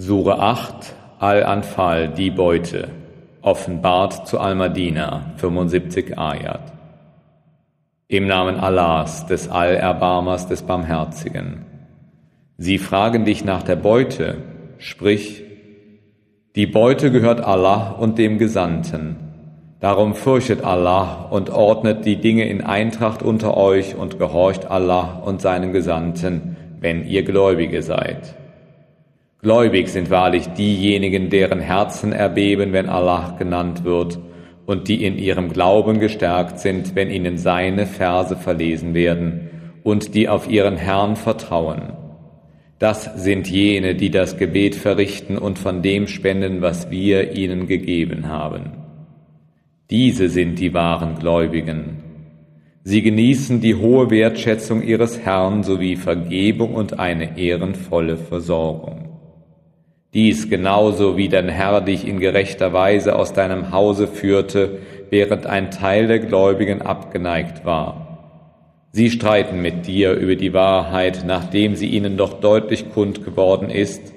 Sure 8 Al-Anfal, die Beute, offenbart zu Al-Madina, 75 Ayat. Im Namen Allahs, des Allerbarmers, des Barmherzigen. Sie fragen dich nach der Beute, sprich, die Beute gehört Allah und dem Gesandten. Darum fürchtet Allah und ordnet die Dinge in Eintracht unter euch und gehorcht Allah und seinem Gesandten, wenn ihr Gläubige seid. Gläubig sind wahrlich diejenigen, deren Herzen erbeben, wenn Allah genannt wird, und die in ihrem Glauben gestärkt sind, wenn ihnen seine Verse verlesen werden, und die auf ihren Herrn vertrauen. Das sind jene, die das Gebet verrichten und von dem spenden, was wir ihnen gegeben haben. Diese sind die wahren Gläubigen. Sie genießen die hohe Wertschätzung ihres Herrn sowie Vergebung und eine ehrenvolle Versorgung. Dies genauso wie dein Herr dich in gerechter Weise aus deinem Hause führte, während ein Teil der Gläubigen abgeneigt war. Sie streiten mit dir über die Wahrheit, nachdem sie ihnen doch deutlich kund geworden ist,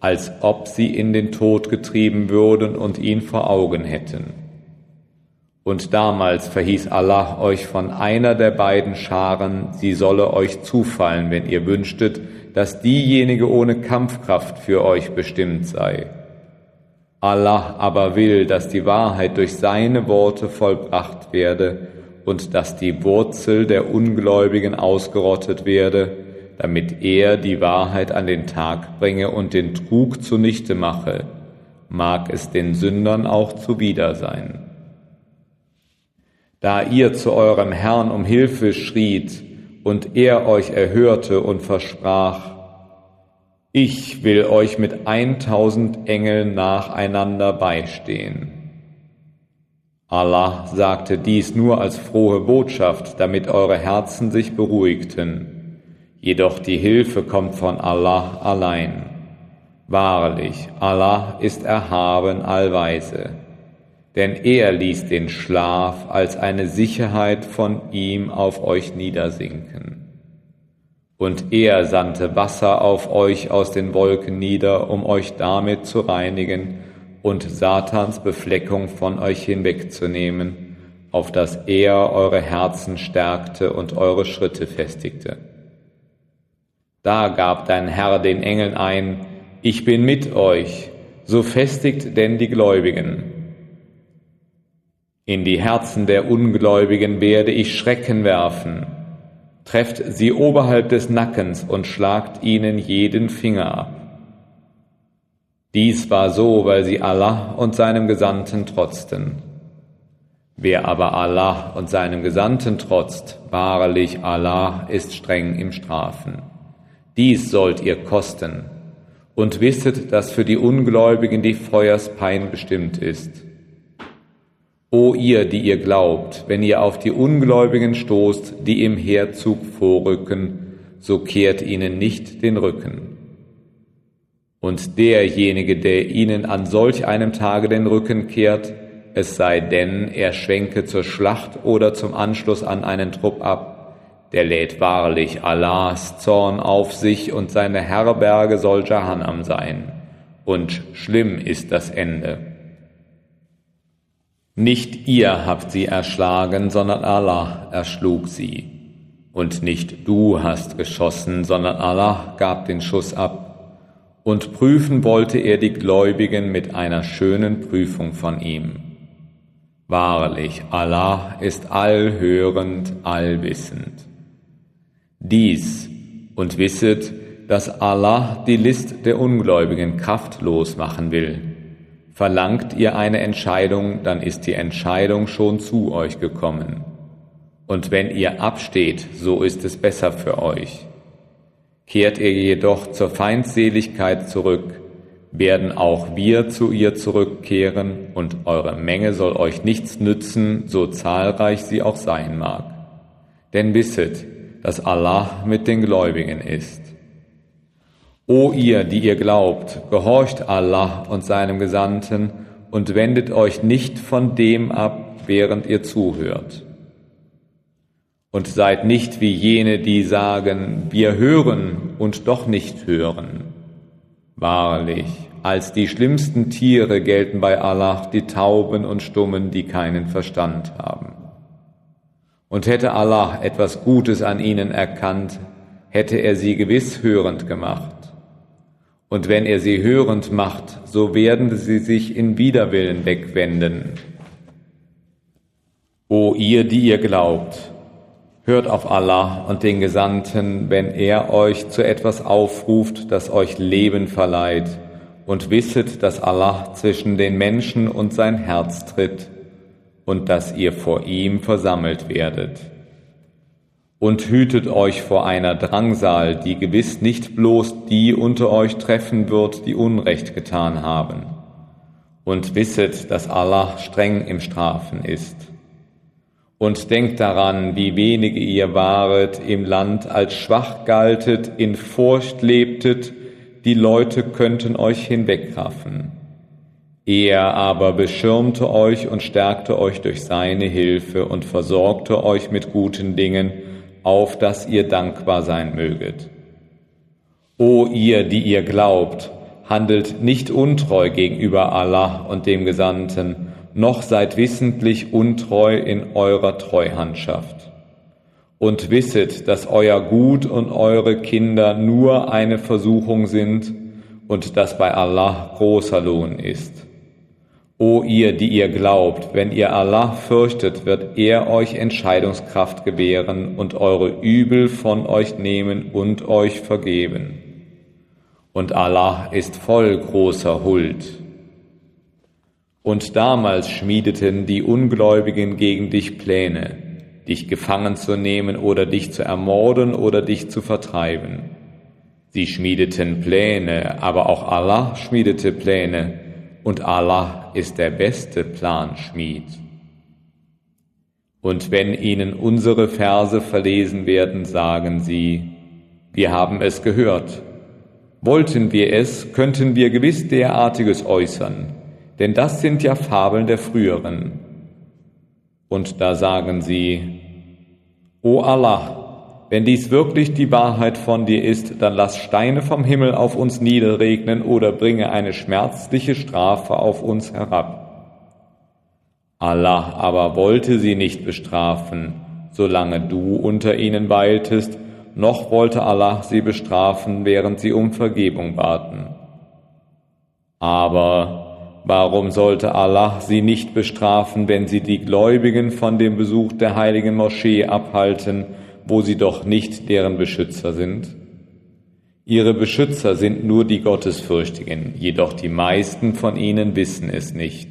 als ob sie in den Tod getrieben würden und ihn vor Augen hätten. Und damals verhieß Allah euch von einer der beiden Scharen, sie solle euch zufallen, wenn ihr wünschtet, dass diejenige ohne Kampfkraft für euch bestimmt sei. Allah aber will, dass die Wahrheit durch seine Worte vollbracht werde und dass die Wurzel der Ungläubigen ausgerottet werde, damit er die Wahrheit an den Tag bringe und den Trug zunichte mache, mag es den Sündern auch zuwider sein. Da ihr zu eurem Herrn um Hilfe schriet, und er euch erhörte und versprach, ich will euch mit eintausend Engeln nacheinander beistehen. Allah sagte dies nur als frohe Botschaft, damit eure Herzen sich beruhigten. Jedoch die Hilfe kommt von Allah allein. Wahrlich, Allah ist erhaben allweise denn er ließ den Schlaf als eine Sicherheit von ihm auf euch niedersinken. Und er sandte Wasser auf euch aus den Wolken nieder, um euch damit zu reinigen und Satans Befleckung von euch hinwegzunehmen, auf dass er eure Herzen stärkte und eure Schritte festigte. Da gab dein Herr den Engeln ein, ich bin mit euch, so festigt denn die Gläubigen in die Herzen der Ungläubigen werde ich Schrecken werfen. Trefft sie oberhalb des Nackens und schlagt ihnen jeden Finger ab. Dies war so, weil sie Allah und seinem Gesandten trotzten. Wer aber Allah und seinem Gesandten trotzt, wahrlich Allah ist streng im Strafen. Dies sollt ihr kosten und wisset, dass für die Ungläubigen die Feuerspein bestimmt ist. O ihr, die ihr glaubt, wenn ihr auf die Ungläubigen stoßt, die im Heerzug vorrücken, so kehrt ihnen nicht den Rücken. Und derjenige, der ihnen an solch einem Tage den Rücken kehrt, es sei denn, er schwenke zur Schlacht oder zum Anschluss an einen Trupp ab, der lädt wahrlich Allahs Zorn auf sich und seine Herberge soll Jahannam sein. Und schlimm ist das Ende. Nicht ihr habt sie erschlagen, sondern Allah erschlug sie. Und nicht du hast geschossen, sondern Allah gab den Schuss ab. Und prüfen wollte er die Gläubigen mit einer schönen Prüfung von ihm. Wahrlich, Allah ist allhörend, allwissend. Dies und wisset, dass Allah die List der Ungläubigen kraftlos machen will Verlangt ihr eine Entscheidung, dann ist die Entscheidung schon zu euch gekommen. Und wenn ihr absteht, so ist es besser für euch. Kehrt ihr jedoch zur Feindseligkeit zurück, werden auch wir zu ihr zurückkehren, und eure Menge soll euch nichts nützen, so zahlreich sie auch sein mag. Denn wisset, dass Allah mit den Gläubigen ist. O ihr, die ihr glaubt, gehorcht Allah und seinem Gesandten und wendet euch nicht von dem ab, während ihr zuhört. Und seid nicht wie jene, die sagen, wir hören und doch nicht hören. Wahrlich, als die schlimmsten Tiere gelten bei Allah die Tauben und Stummen, die keinen Verstand haben. Und hätte Allah etwas Gutes an ihnen erkannt, hätte er sie gewiss hörend gemacht. Und wenn er sie hörend macht, so werden sie sich in Widerwillen wegwenden. O ihr, die ihr glaubt, hört auf Allah und den Gesandten, wenn er euch zu etwas aufruft, das euch Leben verleiht, und wisset, dass Allah zwischen den Menschen und sein Herz tritt und dass ihr vor ihm versammelt werdet. Und hütet euch vor einer Drangsal, die gewiss nicht bloß die unter euch treffen wird, die Unrecht getan haben. Und wisset, dass Allah streng im Strafen ist. Und denkt daran, wie wenige ihr waret im Land, als schwach galtet, in Furcht lebtet, die Leute könnten euch hinwegraffen. Er aber beschirmte euch und stärkte euch durch seine Hilfe und versorgte euch mit guten Dingen, auf dass ihr dankbar sein möget. O ihr, die ihr glaubt, handelt nicht untreu gegenüber Allah und dem Gesandten, noch seid wissentlich untreu in eurer Treuhandschaft. Und wisset, dass euer Gut und eure Kinder nur eine Versuchung sind und dass bei Allah großer Lohn ist. O ihr, die ihr glaubt, wenn ihr Allah fürchtet, wird er euch Entscheidungskraft gewähren und eure Übel von euch nehmen und euch vergeben. Und Allah ist voll großer Huld. Und damals schmiedeten die Ungläubigen gegen dich Pläne, dich gefangen zu nehmen oder dich zu ermorden oder dich zu vertreiben. Sie schmiedeten Pläne, aber auch Allah schmiedete Pläne, und Allah ist der beste Planschmied. Und wenn ihnen unsere Verse verlesen werden, sagen sie, wir haben es gehört. Wollten wir es, könnten wir gewiss derartiges äußern, denn das sind ja Fabeln der früheren. Und da sagen sie, O Allah, wenn dies wirklich die Wahrheit von dir ist, dann lass Steine vom Himmel auf uns niederregnen oder bringe eine schmerzliche Strafe auf uns herab. Allah aber wollte sie nicht bestrafen, solange du unter ihnen weiltest, noch wollte Allah sie bestrafen, während sie um Vergebung baten. Aber warum sollte Allah sie nicht bestrafen, wenn sie die Gläubigen von dem Besuch der heiligen Moschee abhalten, wo sie doch nicht deren Beschützer sind? Ihre Beschützer sind nur die Gottesfürchtigen, jedoch die meisten von ihnen wissen es nicht.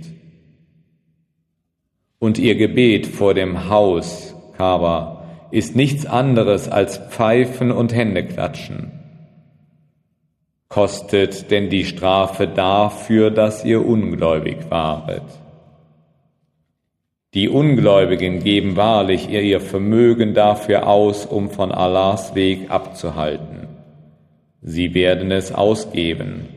Und ihr Gebet vor dem Haus, Kaaba, ist nichts anderes als Pfeifen und Händeklatschen. Kostet denn die Strafe dafür, dass ihr ungläubig waret? Die Ungläubigen geben wahrlich ihr Vermögen dafür aus, um von Allahs Weg abzuhalten. Sie werden es ausgeben.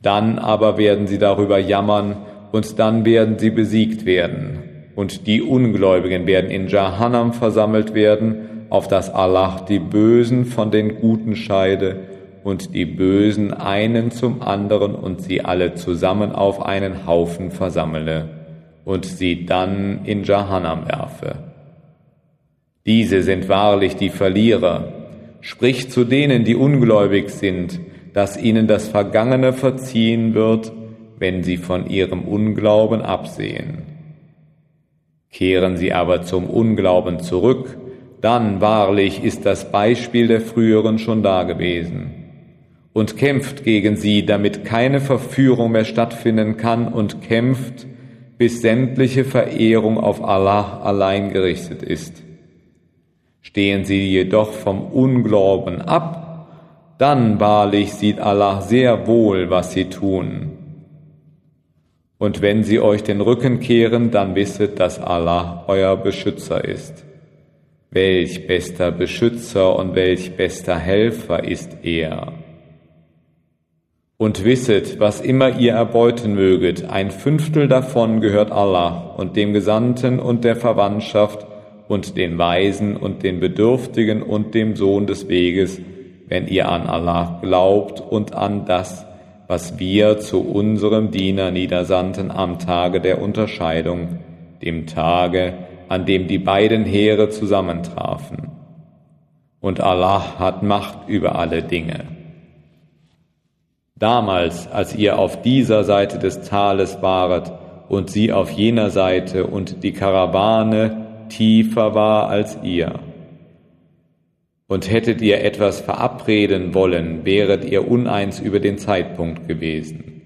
Dann aber werden sie darüber jammern und dann werden sie besiegt werden. Und die Ungläubigen werden in Jahannam versammelt werden, auf dass Allah die Bösen von den Guten scheide und die Bösen einen zum anderen und sie alle zusammen auf einen Haufen versammle und sie dann in Jahannam werfe. Diese sind wahrlich die Verlierer. Sprich zu denen, die ungläubig sind, dass ihnen das Vergangene verziehen wird, wenn sie von ihrem Unglauben absehen. Kehren sie aber zum Unglauben zurück, dann wahrlich ist das Beispiel der früheren schon dagewesen. Und kämpft gegen sie, damit keine Verführung mehr stattfinden kann und kämpft, bis sämtliche Verehrung auf Allah allein gerichtet ist. Stehen sie jedoch vom Unglauben ab, dann wahrlich sieht Allah sehr wohl, was sie tun. Und wenn sie euch den Rücken kehren, dann wisset, dass Allah euer Beschützer ist. Welch bester Beschützer und welch bester Helfer ist er. Und wisset, was immer ihr erbeuten möget, ein Fünftel davon gehört Allah und dem Gesandten und der Verwandtschaft und den Weisen und den Bedürftigen und dem Sohn des Weges, wenn ihr an Allah glaubt und an das, was wir zu unserem Diener niedersandten am Tage der Unterscheidung, dem Tage, an dem die beiden Heere zusammentrafen. Und Allah hat Macht über alle Dinge. Damals, als ihr auf dieser Seite des Tales waret und sie auf jener Seite und die Karawane tiefer war als ihr. Und hättet ihr etwas verabreden wollen, wäret ihr uneins über den Zeitpunkt gewesen.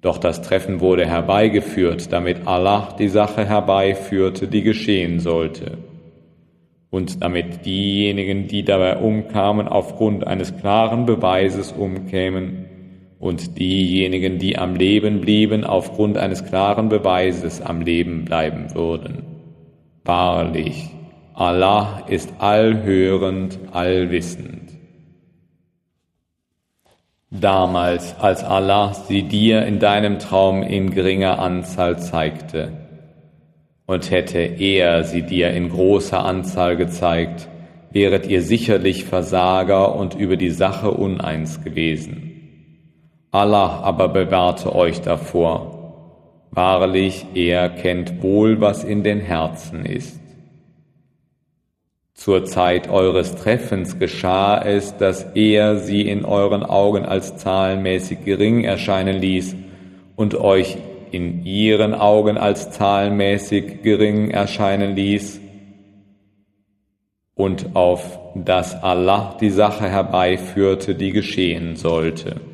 Doch das Treffen wurde herbeigeführt, damit Allah die Sache herbeiführte, die geschehen sollte. Und damit diejenigen, die dabei umkamen, aufgrund eines klaren Beweises umkämen, und diejenigen, die am Leben blieben, aufgrund eines klaren Beweises am Leben bleiben würden. Wahrlich, Allah ist allhörend, allwissend. Damals, als Allah sie dir in deinem Traum in geringer Anzahl zeigte, und hätte er sie dir in großer Anzahl gezeigt, wäret ihr sicherlich Versager und über die Sache uneins gewesen. Allah aber bewahrte euch davor. Wahrlich, er kennt wohl, was in den Herzen ist. Zur Zeit eures Treffens geschah es, dass er sie in euren Augen als zahlenmäßig gering erscheinen ließ und euch in ihren Augen als zahlenmäßig gering erscheinen ließ und auf dass Allah die Sache herbeiführte, die geschehen sollte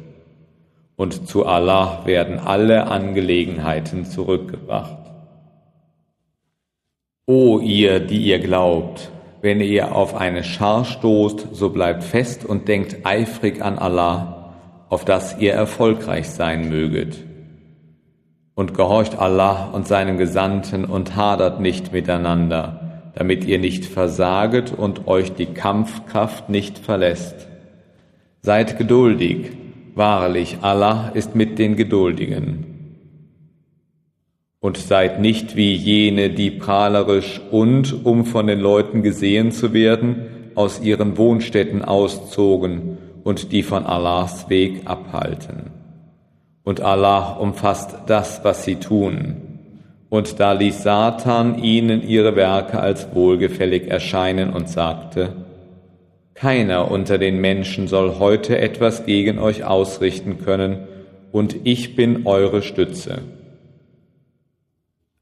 und zu Allah werden alle Angelegenheiten zurückgebracht. O ihr, die ihr glaubt, wenn ihr auf eine Schar stoßt, so bleibt fest und denkt eifrig an Allah, auf dass ihr erfolgreich sein möget. Und gehorcht Allah und seinem Gesandten und hadert nicht miteinander, damit ihr nicht versaget und euch die Kampfkraft nicht verlässt. Seid geduldig, Wahrlich, Allah ist mit den Geduldigen. Und seid nicht wie jene, die prahlerisch und, um von den Leuten gesehen zu werden, aus ihren Wohnstätten auszogen und die von Allahs Weg abhalten. Und Allah umfasst das, was sie tun. Und da ließ Satan ihnen ihre Werke als wohlgefällig erscheinen und sagte, keiner unter den Menschen soll heute etwas gegen euch ausrichten können, und ich bin eure Stütze.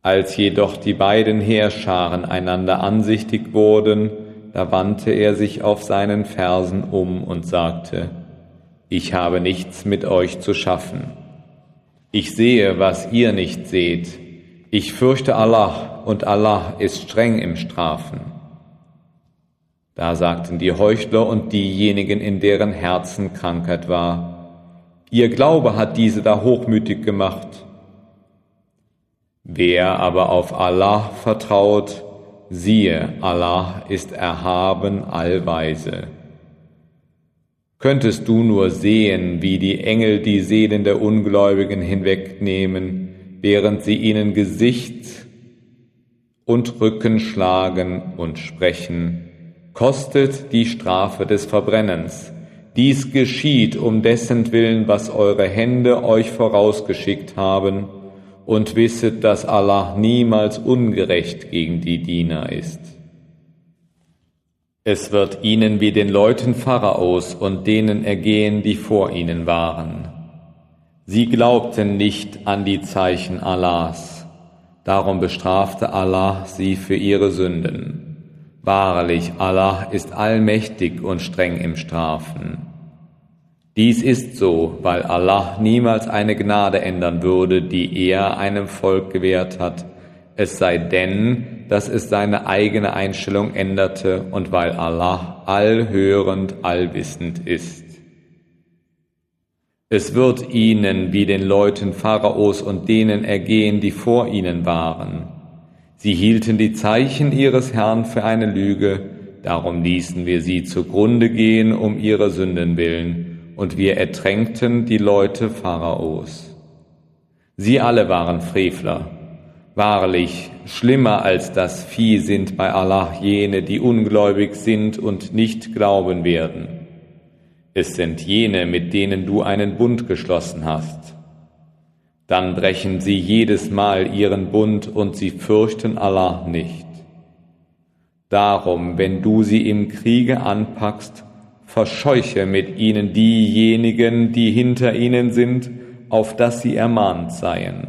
Als jedoch die beiden Heerscharen einander ansichtig wurden, da wandte er sich auf seinen Fersen um und sagte, Ich habe nichts mit euch zu schaffen. Ich sehe, was ihr nicht seht. Ich fürchte Allah, und Allah ist streng im Strafen. Da sagten die Heuchler und diejenigen, in deren Herzen Krankheit war, ihr Glaube hat diese da hochmütig gemacht. Wer aber auf Allah vertraut, siehe, Allah ist erhaben allweise. Könntest du nur sehen, wie die Engel die Seelen der Ungläubigen hinwegnehmen, während sie ihnen Gesicht und Rücken schlagen und sprechen, kostet die Strafe des Verbrennens. Dies geschieht um dessen Willen, was eure Hände euch vorausgeschickt haben, und wisset, dass Allah niemals ungerecht gegen die Diener ist. Es wird ihnen wie den Leuten Pharaos und denen ergehen, die vor ihnen waren. Sie glaubten nicht an die Zeichen Allahs, darum bestrafte Allah sie für ihre Sünden. Wahrlich, Allah ist allmächtig und streng im Strafen. Dies ist so, weil Allah niemals eine Gnade ändern würde, die er einem Volk gewährt hat, es sei denn, dass es seine eigene Einstellung änderte und weil Allah allhörend, allwissend ist. Es wird ihnen wie den Leuten Pharaos und denen ergehen, die vor ihnen waren. Sie hielten die Zeichen ihres Herrn für eine Lüge, darum ließen wir sie zugrunde gehen um ihrer Sünden willen, und wir ertränkten die Leute Pharaos. Sie alle waren Frevler. Wahrlich, schlimmer als das Vieh sind bei Allah jene, die ungläubig sind und nicht glauben werden. es sind jene, mit denen du einen Bund geschlossen hast. Dann brechen sie jedes Mal ihren Bund und sie fürchten Allah nicht. Darum, wenn du sie im Kriege anpackst, verscheuche mit ihnen diejenigen, die hinter ihnen sind, auf dass sie ermahnt seien.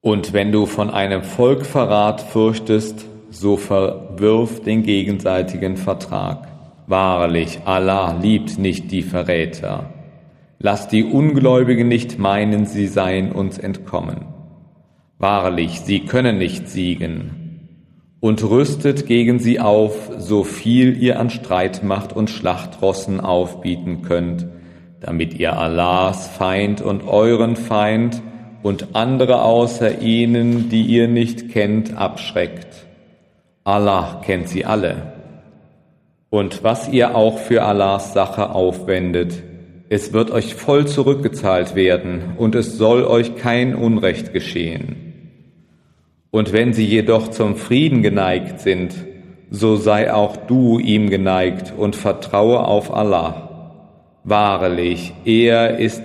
Und wenn du von einem Volkverrat fürchtest, so verwirf den gegenseitigen Vertrag. Wahrlich, Allah liebt nicht die Verräter. Lass die Ungläubigen nicht meinen, sie seien uns entkommen. Wahrlich, sie können nicht siegen. Und rüstet gegen sie auf, so viel ihr an Streitmacht und Schlachtrossen aufbieten könnt, damit ihr Allahs Feind und euren Feind und andere außer ihnen, die ihr nicht kennt, abschreckt. Allah kennt sie alle. Und was ihr auch für Allahs Sache aufwendet, es wird euch voll zurückgezahlt werden und es soll euch kein Unrecht geschehen. Und wenn sie jedoch zum Frieden geneigt sind, so sei auch du ihm geneigt und vertraue auf Allah. Wahrlich, er ist der